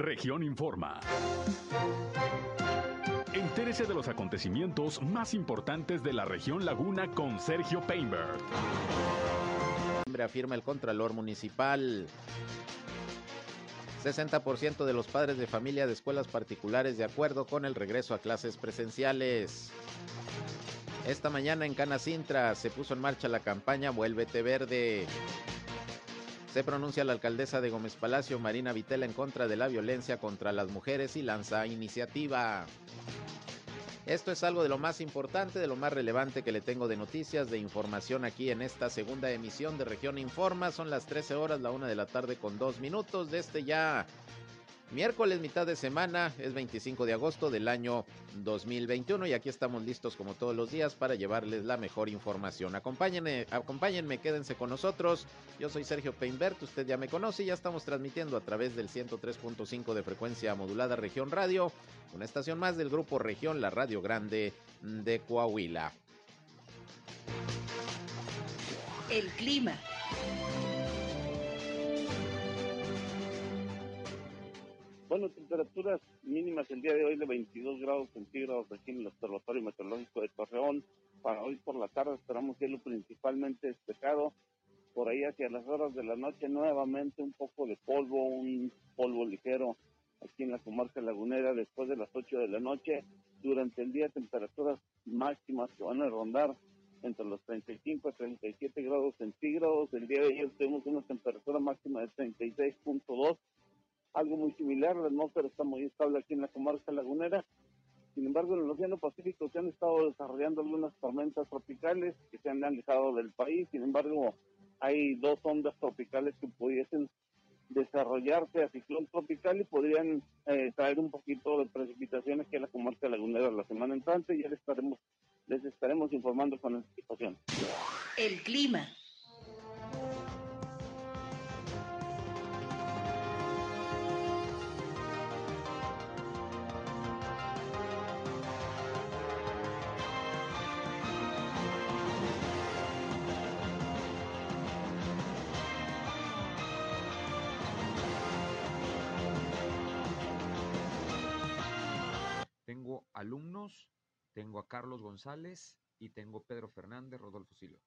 Región Informa. Entérese de los acontecimientos más importantes de la región Laguna con Sergio Painberg. Afirma el Contralor Municipal. 60% de los padres de familia de escuelas particulares de acuerdo con el regreso a clases presenciales. Esta mañana en Canacintra se puso en marcha la campaña Vuélvete Verde. Se pronuncia la alcaldesa de Gómez Palacio, Marina Vitela, en contra de la violencia contra las mujeres y lanza iniciativa. Esto es algo de lo más importante, de lo más relevante que le tengo de noticias, de información aquí en esta segunda emisión de Región Informa. Son las 13 horas, la una de la tarde con dos minutos de este ya Miércoles, mitad de semana, es 25 de agosto del año 2021 y aquí estamos listos como todos los días para llevarles la mejor información. Acompáñenme, acompáñenme, quédense con nosotros. Yo soy Sergio Peinbert, usted ya me conoce y ya estamos transmitiendo a través del 103.5 de frecuencia modulada Región Radio, una estación más del grupo Región, la Radio Grande de Coahuila. El clima. Bueno, temperaturas mínimas el día de hoy de 22 grados centígrados aquí en el Observatorio Meteorológico de Torreón. Para hoy por la tarde esperamos cielo principalmente despejado. Por ahí hacia las horas de la noche nuevamente un poco de polvo, un polvo ligero aquí en la comarca lagunera después de las 8 de la noche. Durante el día temperaturas máximas que van a rondar entre los 35 y 37 grados centígrados. El día de ayer tuvimos una temperatura máxima de 36.2 algo muy similar. La atmósfera está muy estable aquí en la comarca lagunera. Sin embargo, en el Océano Pacífico se han estado desarrollando algunas tormentas tropicales que se han alejado del país. Sin embargo, hay dos ondas tropicales que pudiesen desarrollarse a ciclón tropical y podrían eh, traer un poquito de precipitaciones aquí en la comarca lagunera la semana entrante. Ya les estaremos, les estaremos informando con anticipación. El clima. Alumnos, tengo a Carlos González y tengo Pedro Fernández, Rodolfo Silo.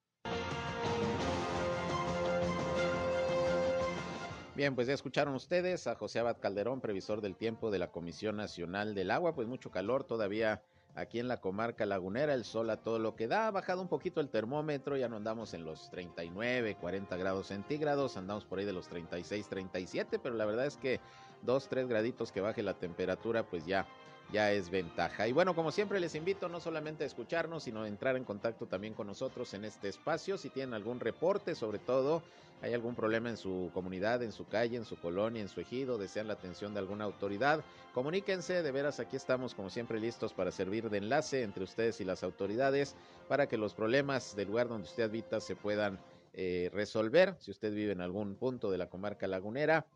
Bien, pues ya escucharon ustedes a José Abad Calderón, previsor del tiempo de la Comisión Nacional del Agua, pues mucho calor todavía aquí en la comarca lagunera, el sol a todo lo que da, ha bajado un poquito el termómetro, ya no andamos en los 39, 40 grados centígrados, andamos por ahí de los 36, 37, pero la verdad es que dos, tres graditos que baje la temperatura, pues ya ya es ventaja. Y bueno, como siempre les invito no solamente a escucharnos, sino a entrar en contacto también con nosotros en este espacio. Si tienen algún reporte, sobre todo, hay algún problema en su comunidad, en su calle, en su colonia, en su ejido, desean la atención de alguna autoridad, comuníquense, de veras aquí estamos como siempre listos para servir de enlace entre ustedes y las autoridades para que los problemas del lugar donde usted habita se puedan eh, resolver. Si usted vive en algún punto de la comarca lagunera,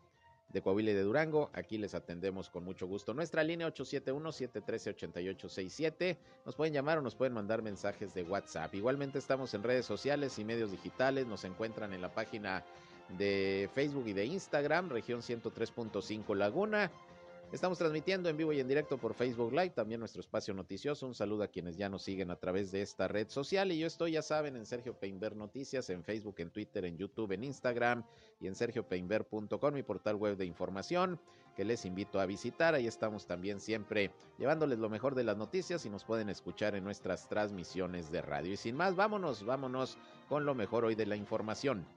de Coahuila y de Durango. Aquí les atendemos con mucho gusto. Nuestra línea 871-713-8867. Nos pueden llamar o nos pueden mandar mensajes de WhatsApp. Igualmente estamos en redes sociales y medios digitales. Nos encuentran en la página de Facebook y de Instagram, región 103.5 Laguna. Estamos transmitiendo en vivo y en directo por Facebook Live, también nuestro espacio noticioso. Un saludo a quienes ya nos siguen a través de esta red social. Y yo estoy, ya saben, en Sergio Peinber Noticias, en Facebook, en Twitter, en YouTube, en Instagram y en sergiopeinber.com, mi portal web de información que les invito a visitar. Ahí estamos también siempre llevándoles lo mejor de las noticias y nos pueden escuchar en nuestras transmisiones de radio. Y sin más, vámonos, vámonos con lo mejor hoy de la información.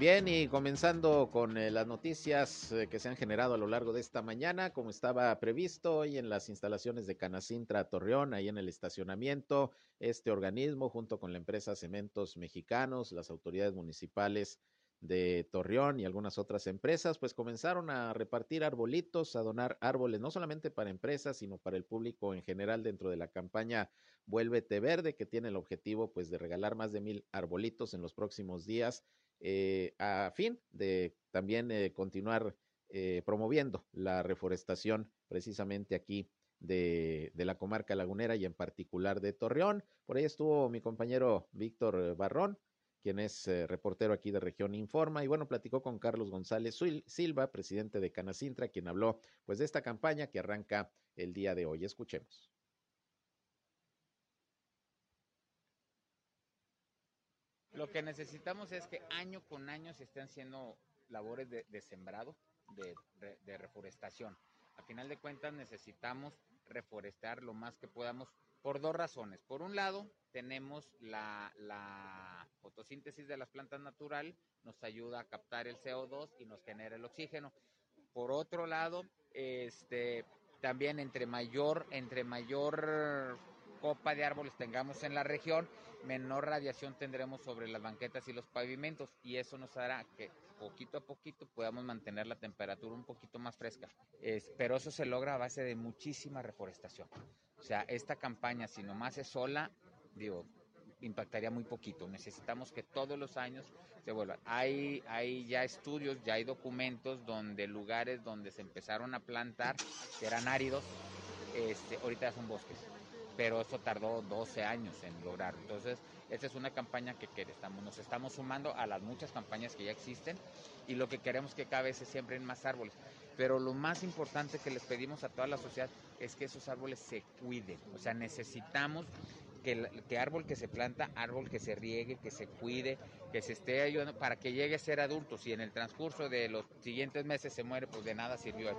Bien, y comenzando con eh, las noticias eh, que se han generado a lo largo de esta mañana, como estaba previsto hoy en las instalaciones de Canacintra Torreón, ahí en el estacionamiento, este organismo junto con la empresa Cementos Mexicanos, las autoridades municipales de Torreón y algunas otras empresas, pues comenzaron a repartir arbolitos, a donar árboles, no solamente para empresas, sino para el público en general dentro de la campaña Vuélvete Verde, que tiene el objetivo pues de regalar más de mil arbolitos en los próximos días eh, a fin de también eh, continuar eh, promoviendo la reforestación precisamente aquí de, de, la comarca lagunera y en particular de Torreón. Por ahí estuvo mi compañero Víctor Barrón quien es eh, reportero aquí de Región Informa, y bueno, platicó con Carlos González Silva, presidente de Canacintra, quien habló pues de esta campaña que arranca el día de hoy. Escuchemos. Lo que necesitamos es que año con año se estén haciendo labores de, sembrado, de, reforestación. A final de cuentas necesitamos reforestar lo más que podamos por dos razones. Por un lado, tenemos la, fotosíntesis de las plantas natural, nos ayuda a captar el CO2 y nos genera el oxígeno. Por otro lado, este, también entre mayor, entre mayor copa de árboles tengamos en la región, menor radiación tendremos sobre las banquetas y los pavimentos y eso nos hará que poquito a poquito podamos mantener la temperatura un poquito más fresca. pero eso se logra a base de muchísima reforestación. O sea, esta campaña, si nomás es sola, digo, impactaría muy poquito. Necesitamos que todos los años se vuelvan. Hay, hay ya estudios, ya hay documentos donde lugares donde se empezaron a plantar, que eran áridos, este, ahorita son bosques. Pero eso tardó 12 años en lograr. Entonces, esta es una campaña que, que nos estamos sumando a las muchas campañas que ya existen y lo que queremos que cada vez se siembren más árboles. Pero lo más importante que les pedimos a toda la sociedad es que esos árboles se cuiden. O sea, necesitamos que, el, árbol que se planta, árbol que se riegue, que se cuide, que se esté ayudando para que llegue a ser adulto. Si en el transcurso de los siguientes meses se muere, pues de nada sirvió a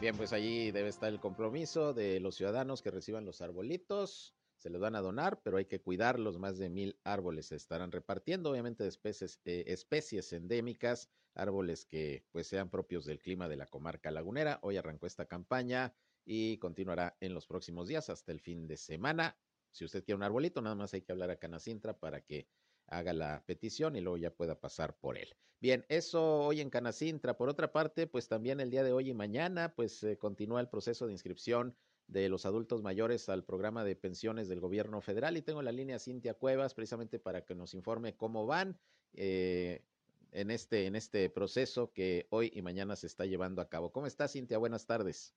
Bien, pues allí debe estar el compromiso de los ciudadanos que reciban los arbolitos se les van a donar, pero hay que cuidarlos. Más de mil árboles se estarán repartiendo, obviamente de especies, eh, especies endémicas, árboles que pues sean propios del clima de la comarca lagunera. Hoy arrancó esta campaña y continuará en los próximos días hasta el fin de semana. Si usted quiere un arbolito, nada más hay que hablar a Canacintra para que haga la petición y luego ya pueda pasar por él. Bien, eso hoy en Canacintra. Por otra parte, pues también el día de hoy y mañana, pues eh, continúa el proceso de inscripción de los adultos mayores al programa de pensiones del gobierno federal y tengo la línea Cintia Cuevas precisamente para que nos informe cómo van eh, en, este, en este proceso que hoy y mañana se está llevando a cabo. ¿Cómo está Cintia? Buenas tardes.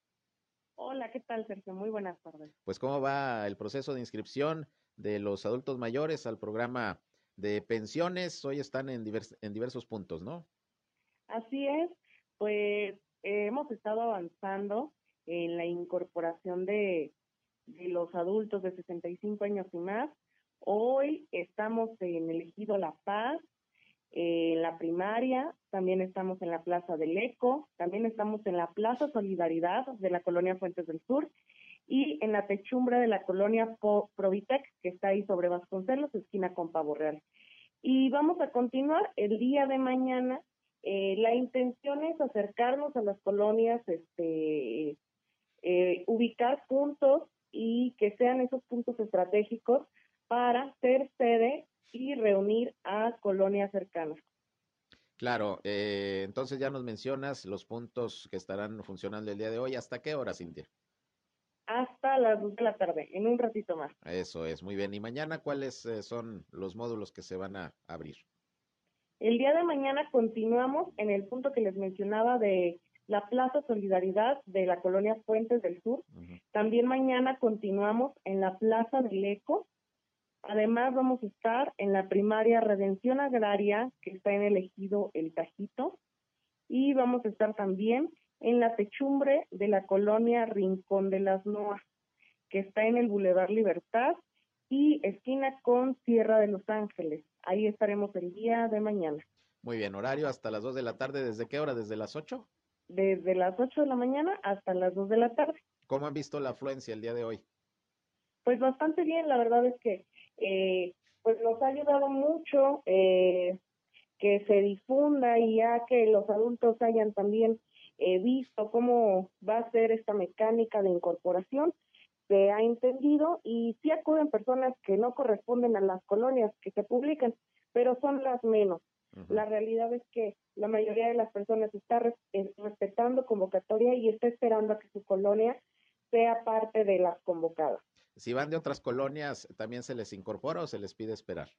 Hola, ¿qué tal Sergio? Muy buenas tardes. Pues cómo va el proceso de inscripción de los adultos mayores al programa de pensiones. Hoy están en, en diversos puntos, ¿no? Así es, pues hemos estado avanzando en la incorporación de, los adultos de 65 años y más. Hoy estamos en el Ejido La Paz, en la primaria, también estamos en la Plaza del Eco, también estamos en la Plaza Solidaridad de la colonia Fuentes del Sur y en la techumbre de la colonia Provitec, que está ahí sobre Vasconcelos, esquina con Pavo Real. Y vamos a continuar el día de mañana. Eh, la intención es acercarnos a las colonias este, eh, ubicar puntos y que sean esos puntos estratégicos para ser sede y reunir a colonias cercanas. Claro, eh, entonces ya nos mencionas los puntos que estarán funcionando el día de hoy. ¿Hasta qué hora, Cintia? Hasta las 2 de la tarde, en un ratito más. Eso es, muy bien. ¿Y mañana cuáles eh, son los módulos que se van a abrir? El día de mañana continuamos en el punto que les mencionaba de la Plaza Solidaridad de la colonia Fuentes del Sur. También mañana continuamos en la Plaza del Eco. Además vamos a estar en la primaria Redención Agraria, que está en el ejido El Tajito. Y vamos a estar también en la techumbre de la colonia Rincón de las Noas, que está en el Boulevard Libertad y esquina con Sierra de Los Ángeles. Ahí estaremos el día de mañana. Muy bien, horario hasta las 2 de la tarde. ¿Desde qué hora? ¿Desde las 8? desde las 8 de la mañana hasta las 2 de la tarde. ¿Cómo han visto la afluencia el día de hoy? Pues bastante bien, la verdad es que eh, pues nos ha ayudado mucho eh, que se difunda y ya que los adultos hayan también eh, visto cómo va a ser esta mecánica de incorporación, se ha entendido y sí acuden personas que no corresponden a las colonias que se publican, pero son las menos. La realidad es que la mayoría de las personas está respetando convocatoria y está esperando a que su colonia sea parte de las convocadas. Si van de otras colonias, ¿también se les incorpora o se les pide esperar?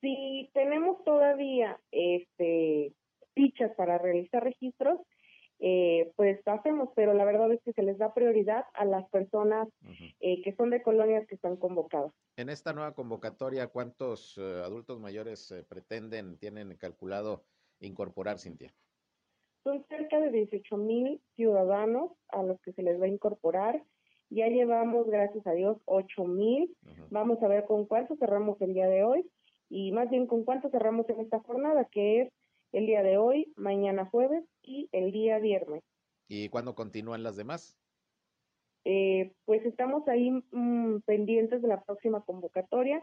Si tenemos todavía este, fichas para realizar registros, eh, pues hacemos, pero la verdad es que se les da prioridad a las personas eh, que son de colonias que están convocadas. En esta nueva convocatoria, ¿cuántos eh, adultos mayores pretenden, tienen calculado incorporar, Cintia? Son cerca de 18 mil ciudadanos a los que se les va a incorporar. Ya llevamos, gracias a Dios, 8 mil. Vamos a ver con cuánto cerramos el día de hoy y más bien con cuánto cerramos en esta jornada, que es el día de hoy, mañana jueves y el día viernes. ¿Y cuándo continúan las demás? Eh, pues estamos ahí mm, pendientes de la próxima convocatoria.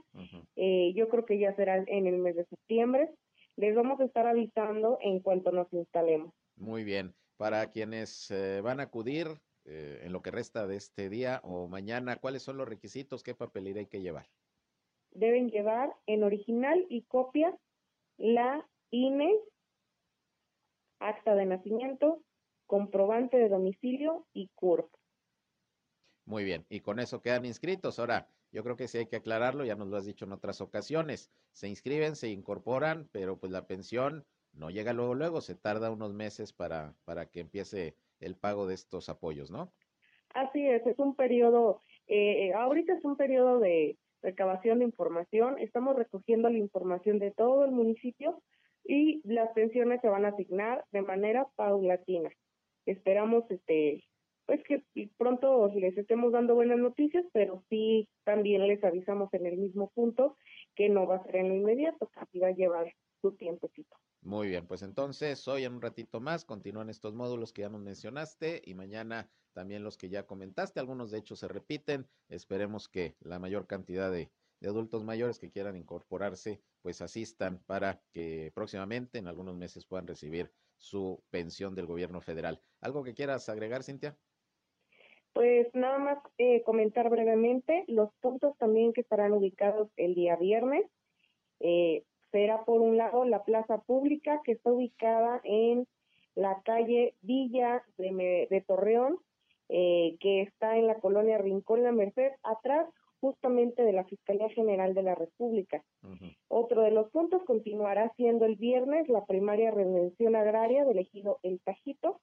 Eh, yo creo que ya será en el mes de septiembre. Les vamos a estar avisando en cuanto nos instalemos. Muy bien. Para quienes eh, van a acudir en lo que resta de este día o mañana, ¿cuáles son los requisitos? ¿Qué papelería hay que llevar? Deben llevar en original y copia la INE, acta de nacimiento, comprobante de domicilio y CURP. Muy bien, y con eso quedan inscritos. Ahora, yo creo que sí hay que aclararlo, ya nos lo has dicho en otras ocasiones. Se inscriben, se incorporan, pero pues la pensión no llega luego, luego, se tarda unos meses para, para que empiece el pago de estos apoyos, ¿no? Así es, es un periodo, eh, ahorita es un periodo de recabación de información, estamos recogiendo la información de todo el municipio y las pensiones se van a asignar de manera paulatina. Esperamos este pues que pronto les estemos dando buenas noticias, pero sí también les avisamos en el mismo punto que no va a ser en lo inmediato, así va a llevar su tiempecito. Muy bien, pues entonces hoy en un ratito más continúan estos módulos que ya nos mencionaste y mañana también los que ya comentaste, algunos de hecho se repiten, esperemos que la mayor cantidad de de adultos mayores que quieran incorporarse, pues asistan para que próximamente, en algunos meses, puedan recibir su pensión del gobierno federal. ¿Algo que quieras agregar, Cintia? Pues nada más eh, comentar brevemente los puntos también que estarán ubicados el día viernes. Eh, será por un lado la plaza pública que está ubicada en la calle Villa de, Torreón, eh, que está en la colonia Rincón La Merced, atrás justamente de la Fiscalía General de la República. Otro de los puntos continuará siendo el viernes la primaria redención agraria del ejido El Tajito.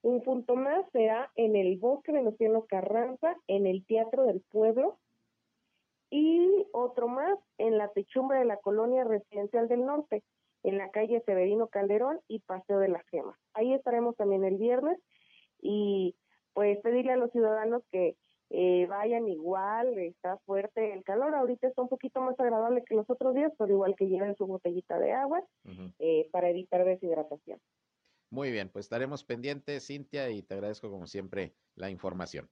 Un punto más será en el bosque de Luciano Carranza, en el Teatro del Pueblo. Y otro más en la techumbre de la colonia residencial del norte, en la calle Severino Calderón y Paseo de la Gema. Ahí estaremos también el viernes y pues pedirle a los ciudadanos que eh, vayan igual, está fuerte el calor, ahorita está un poquito más agradable que los otros días, pero igual que lleven su botellita de agua eh, para evitar deshidratación. Muy bien, pues estaremos pendientes, Cintia, y te agradezco como siempre la información.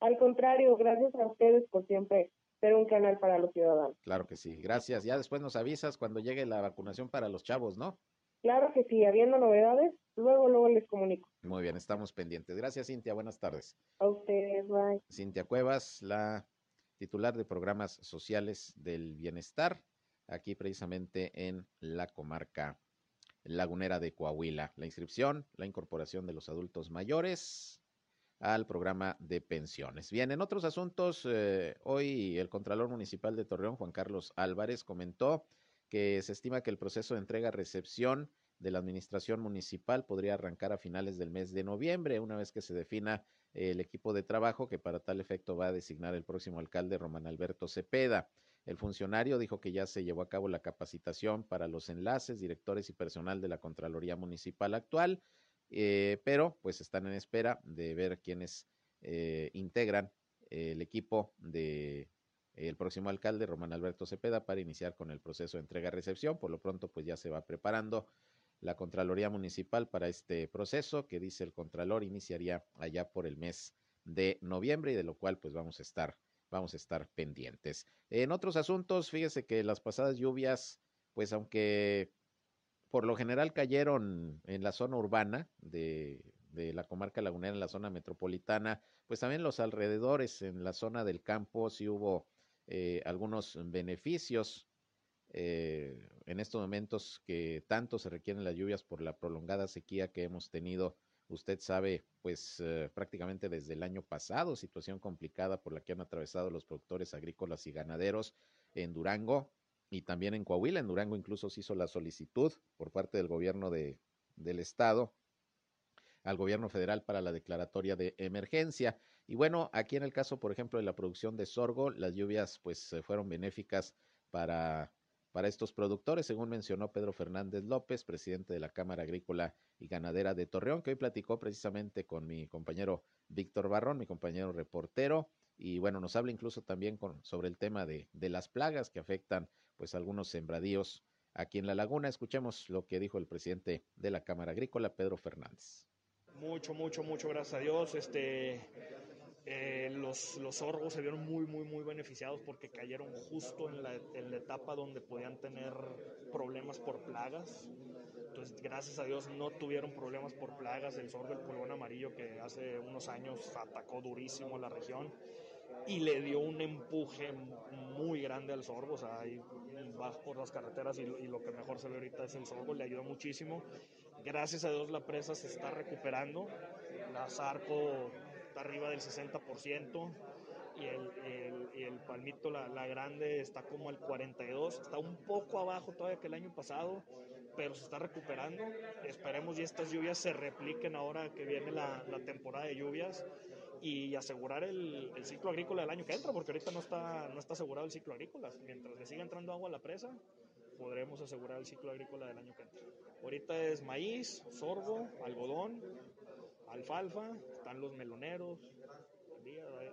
Al contrario, gracias a ustedes por siempre ser un canal para los ciudadanos. Claro que sí, gracias. Ya después nos avisas cuando llegue la vacunación para los chavos, ¿no? Claro que sí, habiendo novedades, luego, luego les comunico. Muy bien, estamos pendientes. Gracias, Cintia. Buenas tardes. A ustedes, bye. Cintia Cuevas, la titular de programas sociales del bienestar, aquí precisamente en la comarca lagunera de Coahuila. La inscripción, la incorporación de los adultos mayores al programa de pensiones. Bien, en otros asuntos, eh, hoy el Contralor Municipal de Torreón, Juan Carlos Álvarez, comentó que se estima que el proceso de entrega-recepción de la administración municipal podría arrancar a finales del mes de noviembre, una vez que se defina el equipo de trabajo que para tal efecto va a designar el próximo alcalde Román Alberto Cepeda. El funcionario dijo que ya se llevó a cabo la capacitación para los enlaces, directores y personal de la Contraloría Municipal actual, eh, pero pues están en espera de ver quiénes eh, integran el equipo de el próximo alcalde, Román Alberto Cepeda, para iniciar con el proceso de entrega-recepción. Por lo pronto, pues ya se va preparando la Contraloría Municipal para este proceso, que dice el Contralor iniciaría allá por el mes de noviembre y de lo cual pues vamos a estar, vamos a estar pendientes. En otros asuntos, fíjese que las pasadas lluvias, pues aunque por lo general cayeron en la zona urbana de, de la comarca lagunera, en la zona metropolitana, pues también los alrededores, en la zona del campo, sí hubo eh, algunos beneficios eh, en estos momentos que tanto se requieren las lluvias por la prolongada sequía que hemos tenido. Usted sabe, pues eh, prácticamente desde el año pasado, situación complicada por la que han atravesado los productores agrícolas y ganaderos en Durango y también en Coahuila. En Durango incluso se hizo la solicitud por parte del gobierno de, del estado al gobierno federal para la declaratoria de emergencia. Y bueno, aquí en el caso, por ejemplo, de la producción de sorgo, las lluvias pues fueron benéficas para, para estos productores, según mencionó Pedro Fernández López, presidente de la Cámara Agrícola y Ganadera de Torreón, que hoy platicó precisamente con mi compañero Víctor Barrón, mi compañero reportero, y bueno, nos habla incluso también con, sobre el tema de, de las plagas que afectan pues algunos sembradíos aquí en la laguna. Escuchemos lo que dijo el presidente de la Cámara Agrícola, Pedro Fernández. Mucho, mucho, mucho, gracias a Dios. Este, eh, los, los sorgos se vieron muy, muy, muy beneficiados porque cayeron justo en la, en la etapa donde podían tener problemas por plagas. Entonces, gracias a Dios no tuvieron problemas por plagas. El sorgo, el pulgón amarillo, que hace unos años atacó durísimo la región y le dio un empuje muy grande al sorgo. O sea, ahí vas por las carreteras y, y, lo que mejor se ve ahorita es el sorgo, le ayudó muchísimo. Gracias a Dios la presa se está recuperando. La Zarco está arriba del 60% y el, el, el palmito, la, la, grande, está como al 42%. Está un poco abajo todavía que el año pasado, pero se está recuperando. Esperemos y estas lluvias se repliquen ahora que viene la, la temporada de lluvias y asegurar el, el, ciclo agrícola del año que entra, porque ahorita no está, no está asegurado el ciclo agrícola. Mientras le siga entrando agua a la presa, podremos asegurar el ciclo agrícola del año que entra. Ahorita es maíz, sorgo, algodón, alfalfa, están los meloneros.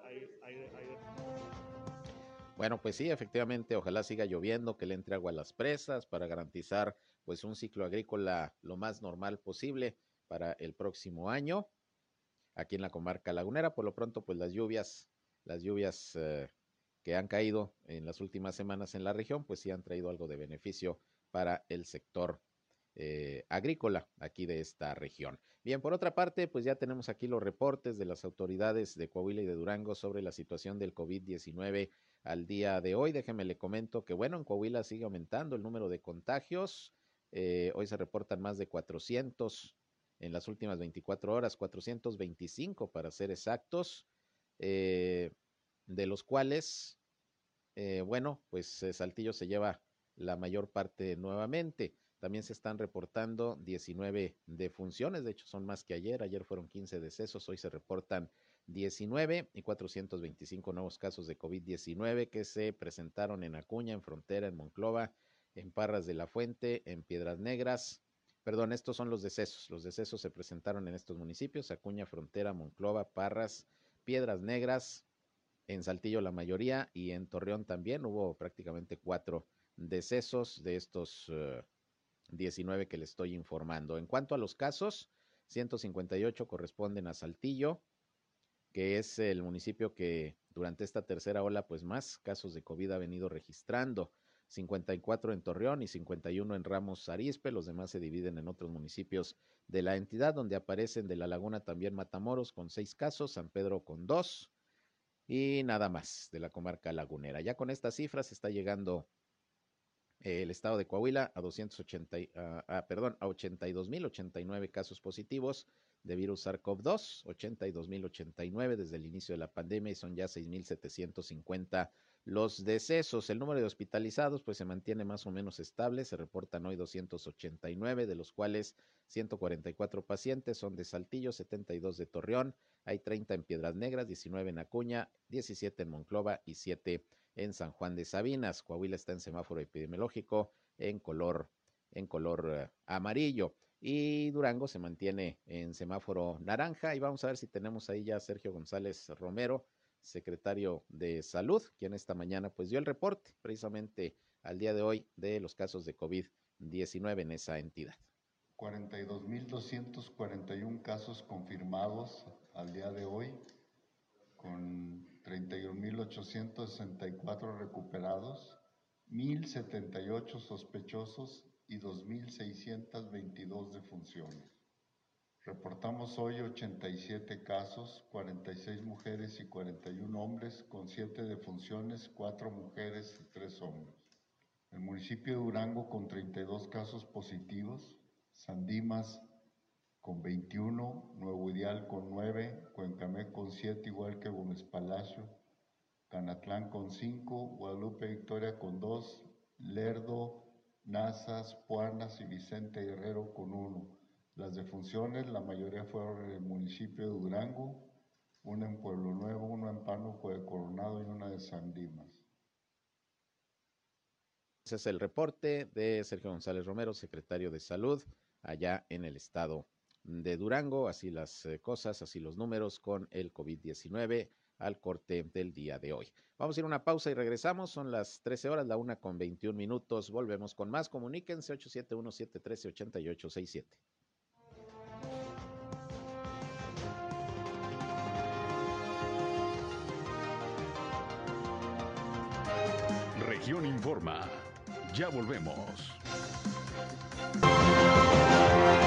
Hay, hay. Bueno, pues sí, efectivamente, ojalá siga lloviendo, que le entre agua a las presas para garantizar pues un ciclo agrícola lo más normal posible para el próximo año aquí en la comarca lagunera. Por lo pronto, pues las lluvias, las lluvias eh, que han caído en las últimas semanas en la región, pues sí han traído algo de beneficio para el sector eh, agrícola aquí de esta región. Bien, por otra parte, pues ya tenemos aquí los reportes de las autoridades de Coahuila y de Durango sobre la situación del COVID-19 al día de hoy. Déjeme le comento que, bueno, en Coahuila sigue aumentando el número de contagios. Eh, hoy se reportan más de 400 en las últimas 24 horas, 425 para ser exactos, eh, de los cuales, eh, bueno, pues Saltillo se lleva la mayor parte nuevamente. También se están reportando 19 defunciones, de hecho son más que ayer, ayer fueron 15 decesos, hoy se reportan 19 y 425 nuevos casos de COVID-19 que se presentaron en Acuña, en Frontera, en Monclova, en Parras de la Fuente, en Piedras Negras, Perdón, estos son los decesos. Los decesos se presentaron en estos municipios, Acuña, Frontera, Monclova, Parras, Piedras Negras, en Saltillo la mayoría y en Torreón también hubo prácticamente cuatro decesos de estos eh, 19 que le estoy informando. En cuanto a los casos, 158 corresponden a Saltillo, que es el municipio que durante esta tercera ola, pues más casos de COVID ha venido registrando. 54 en Torreón y 51 en Ramos Arizpe. Los demás se dividen en otros municipios de la entidad, donde aparecen de la Laguna también Matamoros con seis casos, San Pedro con dos y nada más de la comarca lagunera. Ya con estas cifras está llegando el estado de Coahuila a 280, uh, ah, perdón, a 82.089 casos positivos de virus SARS-CoV-2, 82.089 desde el inicio de la pandemia y son ya 6.750 los decesos, el número de hospitalizados, pues se mantiene más o menos estable. Se reportan hoy 289, de los cuales 144 pacientes son de Saltillo, 72 de Torreón, hay 30 en Piedras Negras, 19 en Acuña, 17 en Monclova y 7 en San Juan de Sabinas. Coahuila está en semáforo epidemiológico en color, en color uh, amarillo. Y Durango se mantiene en semáforo naranja. Y vamos a ver si tenemos ahí ya a Sergio González Romero secretario de Salud, quien esta mañana pues dio el reporte precisamente al día de hoy de los casos de COVID-19 en esa entidad. 42.241 casos confirmados al día de hoy, con 31.864 recuperados, 1.078 sospechosos y 2.622 defunciones. Reportamos hoy 87 casos, 46 mujeres y 41 hombres, con 7 defunciones, 4 mujeres y 3 hombres. El municipio de Durango con 32 casos positivos, Sandimas con 21, Nuevo Ideal con 9, Cuencamé con 7, igual que Gómez Palacio, Canatlán con 5, Guadalupe Victoria con 2, Lerdo, Nazas, Puanas y Vicente Guerrero con 1 Las defunciones, la mayoría fueron en el municipio de Durango, una en Pueblo Nuevo, una en Pánuco de Coronado y una de San Dimas. Ese es el reporte de Sergio González Romero, secretario de Salud, allá en el estado de Durango. Así las eh, cosas, así los números con el COVID-19 al corte del día de hoy. Vamos a ir a una pausa y regresamos. Son las 13 horas, la una con 21 minutos. Volvemos con más. Comuníquense 871-713-8867. Región Informa. Ya volvemos.